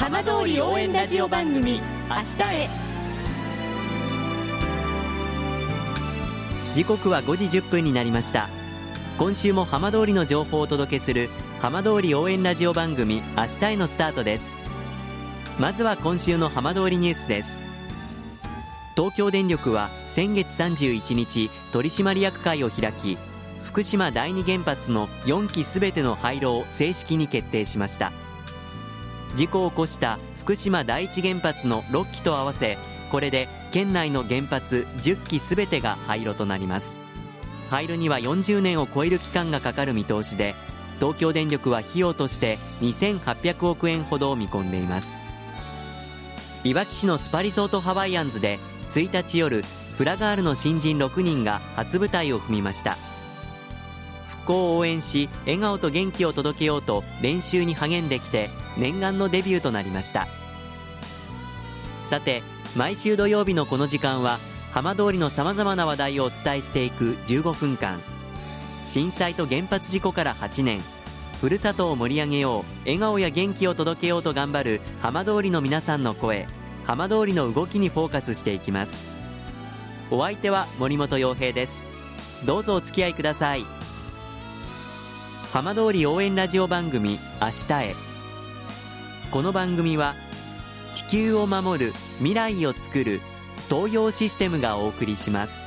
浜通り応援ラジオ番組明日へ。時刻は5時1分になりました。今週も浜通りの情報をお届けする浜通り応援ラジオ番組明日へのスタートです。まずは今週の浜通りニュースです。東京電力は先月31日取締役会を開き福島第二原発の4基すべての廃炉を正式に決定しました。事故を起こした福島第一原発の6基と合わせこれで県内の原発10基すべてが廃炉となります。廃炉には40年を超える期間がかかる見通しで東京電力は費用として2800億円ほどを見込んでいます。いわき市のスパリゾートハワイアンズで1日夜フラガールの新人6人が初舞台を踏みました。復興を応援し笑顔と元気を届けようと練習に励んできて念願のデビューとなりました。さて毎週土曜日のこの時間は浜通りのさまざまな話題をお伝えしていく15分間。震災と原発事故から8年。ふるさとを盛り上げよう笑顔や元気を届けようと頑張る浜通りの皆さんの声。浜通りの動きにフォーカスしていきます。お相手は森本洋平です。どうぞお付き合いください。浜通り応援ラジオ番組明日へ。この番組は地球を守る未来をつくる東洋システムがお送りします。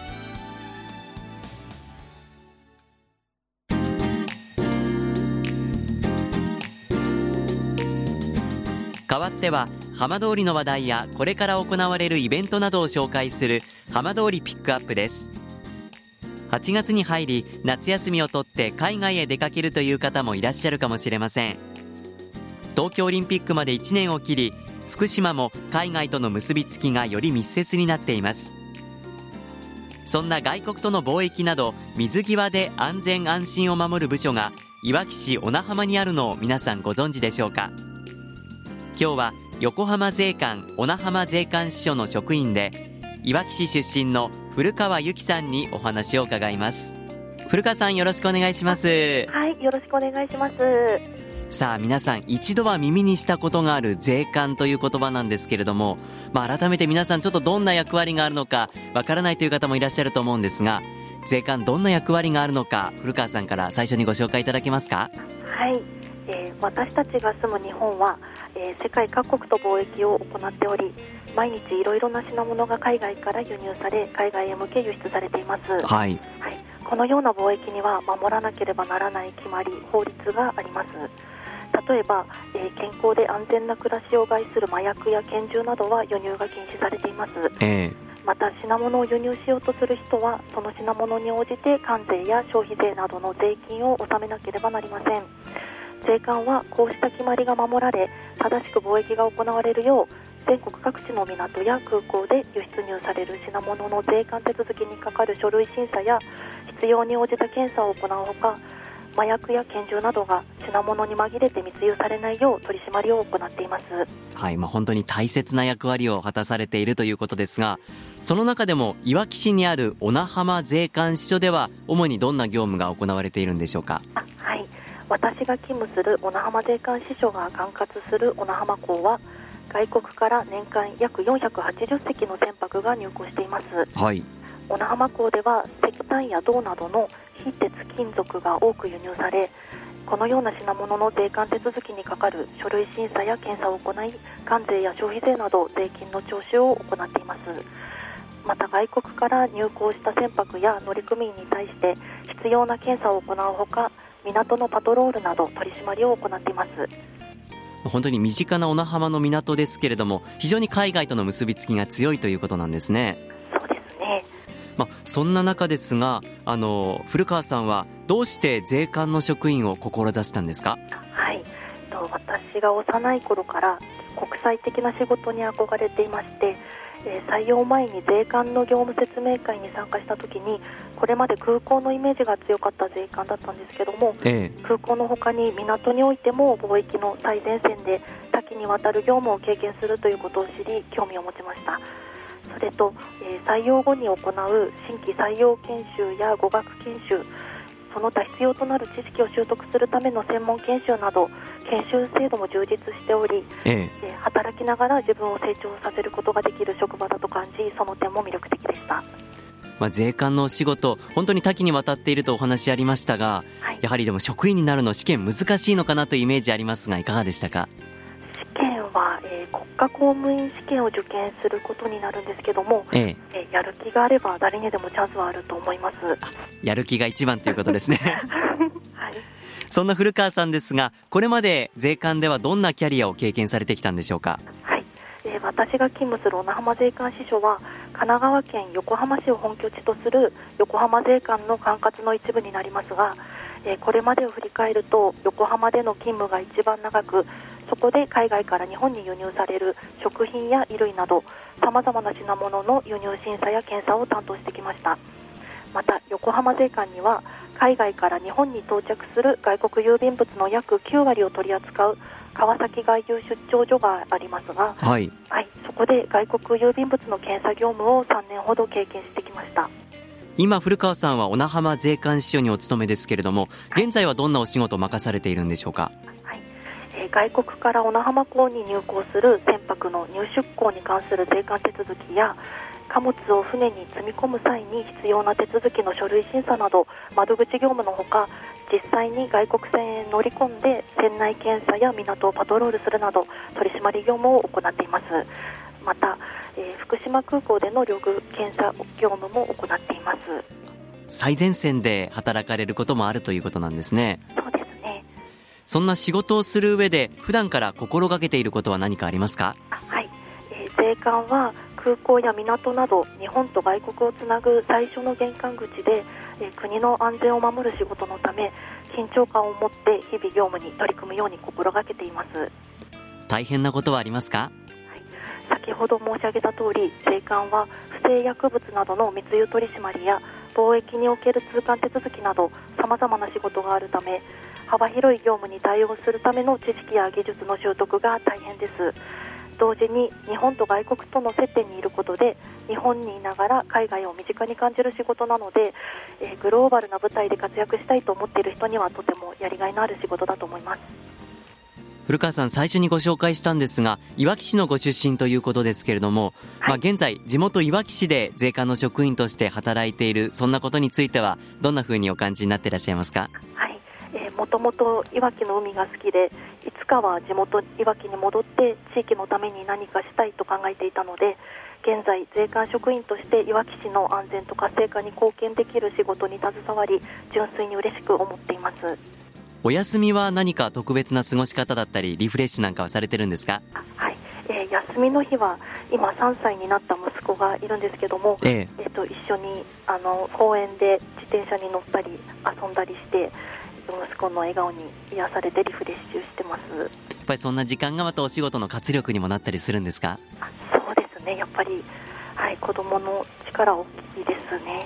代わっては浜通りの話題やこれから行われるイベントなどを紹介する浜通りピックアップです。8月に入り夏休みを取って海外へ出かけるという方もいらっしゃるかもしれません。東京オリンピックまで1年を切り福島も海外との結びつきがより密接になっています。そんな外国との貿易など水際で安全安心を守る部署がいわき市小名浜にあるのを皆さんご存知でしょうか。今日は横浜税関小名浜税関支所の職員でいわき市出身の古川由紀さんにお話を伺います。古川さんよろしくお願いします。はいよろしくお願いします。さあ皆さん一度は耳にしたことがある税関という言葉なんですけれども、まあ、改めて皆さんちょっとどんな役割があるのかわからないという方もいらっしゃると思うんですが税関どんな役割があるのか古川さんから最初にご紹介いただけますか？はい、えー、私たちが住む日本は、えー、世界各国と貿易を行っており毎日いろいろな品物が海外から輸入され海外へ向け輸出されています、はい、はい、このような貿易には守らなければならない決まり法律があります。例えば、えー、健康で安全な暮らしを害する麻薬や拳銃などは輸入が禁止されています、えー、また品物を輸入しようとする人はその品物に応じて関税や消費税などの税金を納めなければなりません。税関はこうした決まりが守られ正しく貿易が行われるよう全国各地の港や空港で輸出入される品物の税関手続きにかかる書類審査や必要に応じた検査を行うほか麻薬や拳銃などが品物に紛れて密輸されないよう取り締まりを行っています。はい、まあ、本当に大切な役割を果たされているということですがその中でもいわき市にある小名浜税関支所では主にどんな業務が行われているんでしょうか？はい。私が勤務する小名浜税関支所が管轄する小名浜港は外国から年間約480隻の船舶が入港しています、はい、小名浜港では石炭や銅などの非鉄金属が多く輸入されこのような品物の税関手続きにかかる書類審査や検査を行い関税や消費税など税金の徴収を行っています。また外国から入港した船舶や乗組員に対して必要な検査を行うほか港のパトロールなど取り締まりを行っています本当に身近な小名浜の港ですけれども非常に海外との結びつきが強いということなんですね。そうですね。まあ、そんな中ですがあの古川さんはどうして税関の職員を志したんですか？はい私が幼い頃から国際的な仕事に憧れていましてえ採用前に税関の業務説明会に参加した時にこれまで空港のイメージが強かった税関だったんですけども、ええ、空港のほかに港においても貿易の最前線で多岐にわたる業務を経験するということを知り興味を持ちました。それと、えー、採用後に行う新規採用研修や語学研修その他必要となる知識を習得するための専門研修など研修制度も充実しており、ええ。働きながら自分を成長させることができる職場だと感じその点も魅力的でした。まあ、税関のお仕事、本当に多岐にわたっているとお話ありましたが、はい、やはりでも職員になるの試験難しいのかなというイメージありますがいかがでしたか？試験は、えー、国家公務員試験を受験することになるんですけども、ええ。えー、やる気があれば誰にでもチャンスはあると思います。やる気が一番ということですね。は いそんな古川さんですがこれまで税関ではどんなキャリアを経験されてきたんでしょうか？はい。えー、私が勤務する小名浜税関支所は神奈川県横浜市を本拠地とする横浜税関の管轄の一部になりますが、えー、これまでを振り返ると横浜での勤務が一番長くそこで海外から日本に輸入される食品や衣類などさまざまな品物の輸入審査や検査を担当してきました。また横浜税関には海外から日本に到着する外国郵便物の約9割を取り扱う川崎外郵出張所がありますが、はい、はい、そこで外国郵便物の検査業務を3年ほど経験してきました。今古川さんは小名浜税関支所にお勤めですけれども現在はどんなお仕事を任されているんでしょうか、はい。えー、外国から小名浜港に入港する船舶の入出港に関する税関手続きや貨物を船に積み込む際に必要な手続きの書類審査など窓口業務のほか実際に外国船へ乗り込んで船内検査や港をパトロールするなど取締り業務を行っています。また、えー、福島空港での領具検査業務も行っています。最前線で働かれることもあるということなんですね。そうですね。そんな仕事をする上で普段から心がけていることは何かありますか？はい、えー、税関は空港や港など日本と外国をつなぐ最初の玄関口で、え国の安全を守る仕事のため緊張感を持って日々業務に取り組むように心がけています。大変なことはありますか、はい、先ほど申し上げた通り税関は不正薬物などの密輸取締や貿易における通関手続きなどさまざまな仕事があるため幅広い業務に対応するための知識や技術の習得が大変です同時に日本と外国との接点にいることで日本にいながら海外を身近に感じる仕事なので、えー、グローバルな舞台で活躍したいと思っている人にはとてもやりがいのある仕事だと思います。古川さん最初にご紹介したんですがいわき市のご出身ということですけれども、はい、まあ、現在地元いわき市で税関の職員として働いているそんなことについてはどんなふうにお感じになっていらっしゃいますか？はいもともといわきの海が好きでいつかは地元いわきに戻って地域のために何かしたいと考えていたので現在税関職員としていわき市の安全と活性化に貢献できる仕事に携わり純粋に嬉しく思っています。お休みは何か特別な過ごし方だったりリフレッシュなんかはされてるんですか？はい、えー、休みの日は今3歳になった息子がいるんですけども、ええ。えー、と一緒にあの公園で自転車に乗ったり遊んだりして息子の笑顔に癒されてリフレッシュしてます。やっぱりそんな時間がまたお仕事の活力にもなったりするんですか？そうですね。やっぱりはい子供の力大きいですね。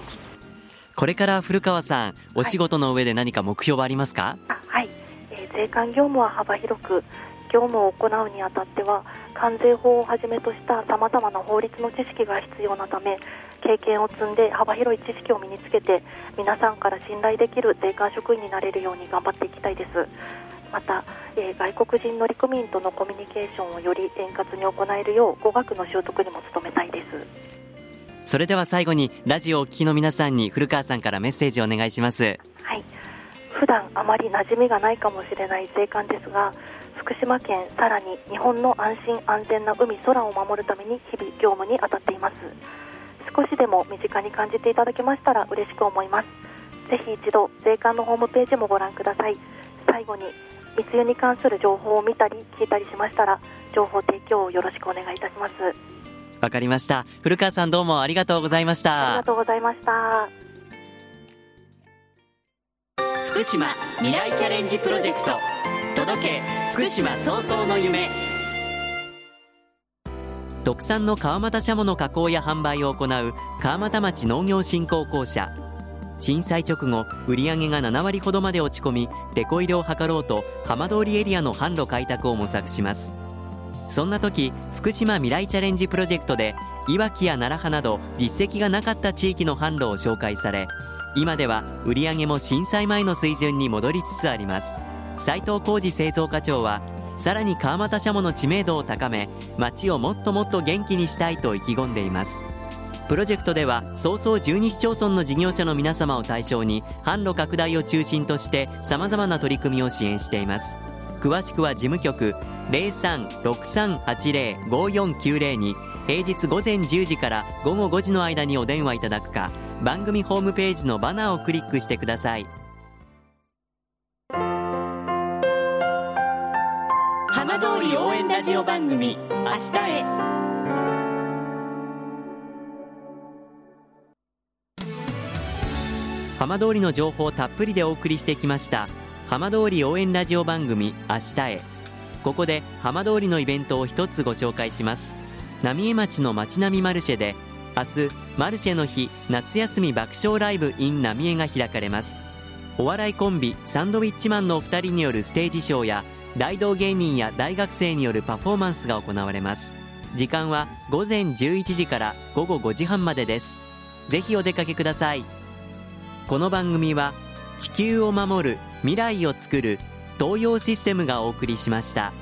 これから古川さんお仕事の上で何か目標はありますか、はい、はい、えー、税関業務は幅広く業務を行うにあたっては関税法をはじめとしたさまざまな法律の知識が必要なため経験を積んで幅広い知識を身につけて皆さんから信頼できる税関職員になれるように頑張っていきたいです。また、えー、外国人乗組員とのコミュニケーションをより円滑に行えるよう語学の習得にも努めたいです。それでは最後にラジオをお聞きの皆さんに古川さんからメッセージをお願いします。はい。普段あまり馴染みがないかもしれない税関ですが福島県さらに日本の安心安全な海空を守るために日々業務に当たっています少しでも身近に感じていただけましたら嬉しく思います。ぜひ一度税関のホームページもご覧ください。最後に密輸に関する情報を見たり聞いたりしましたら情報提供をよろしくお願いいたします。わかりました。古川さんどうもありがとうございました。ありがとうございました。福島未来チャレンジプロジェクト。届け福島早々の夢特産の川俣シャモの加工や販売を行う川俣町農業振興公社。震災直後売り上げが7割ほどまで落ち込みデコ入れを図ろうと浜通りエリアの販路開拓を模索します。そんな時福島未来チャレンジプロジェクトでいわきや楢葉など実績がなかった地域の販路を紹介され今では売り上げも震災前の水準に戻りつつあります。斉藤浩二製造課長はさらに川俣シャモの知名度を高め町をもっともっと元気にしたいと意気込んでいます。プロジェクトでは早々12市町村の事業者の皆様を対象に販路拡大を中心としてさまざまな取り組みを支援しています。詳しくは事務局0363805490に平日午前10時から午後5時の間にお電話いただくか番組ホームページのバナーをクリックしてください。浜通り応援ラジオ番組明日へ。浜通りの情報をたっぷりでお送りしてきました浜通り応援ラジオ番組明日へ。ここで浜通りのイベントを一つご紹介します。浪江町の町並みマルシェで明日マルシェの日夏休み爆笑ライブ in 浪江が開かれます。お笑いコンビサンドウィッチマンのお二人によるステージショーや大道芸人や大学生によるパフォーマンスが行われます。時間は午前11時から午後5時半までです。ぜひお出かけください。この番組は地球を守る未来をつくる東洋システムがお送りしました。